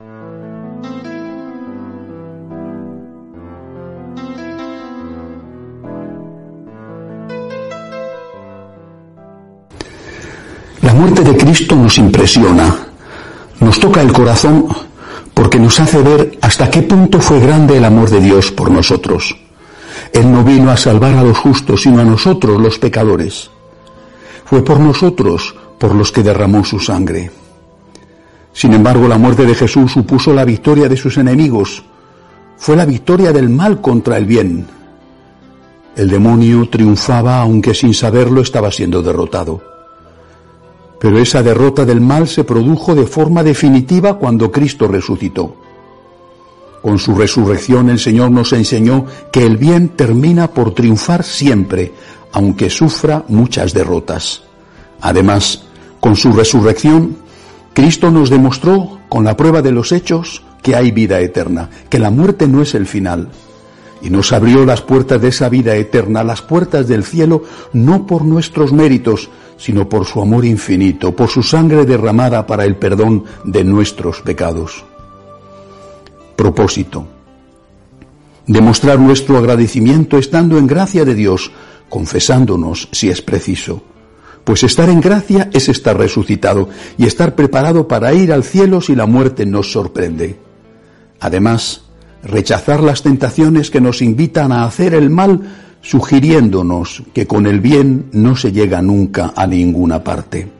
La muerte de Cristo nos impresiona, nos toca el corazón porque nos hace ver hasta qué punto fue grande el amor de Dios por nosotros. Él no vino a salvar a los justos, sino a nosotros los pecadores. Fue por nosotros por los que derramó su sangre. Sin embargo, la muerte de Jesús supuso la victoria de sus enemigos. Fue la victoria del mal contra el bien. El demonio triunfaba aunque sin saberlo estaba siendo derrotado. Pero esa derrota del mal se produjo de forma definitiva cuando Cristo resucitó. Con su resurrección el Señor nos enseñó que el bien termina por triunfar siempre, aunque sufra muchas derrotas. Además, con su resurrección, Cristo nos demostró, con la prueba de los hechos, que hay vida eterna, que la muerte no es el final. Y nos abrió las puertas de esa vida eterna, las puertas del cielo, no por nuestros méritos, sino por su amor infinito, por su sangre derramada para el perdón de nuestros pecados. Propósito. Demostrar nuestro agradecimiento estando en gracia de Dios, confesándonos si es preciso. Pues estar en gracia es estar resucitado y estar preparado para ir al cielo si la muerte nos sorprende. Además, rechazar las tentaciones que nos invitan a hacer el mal sugiriéndonos que con el bien no se llega nunca a ninguna parte.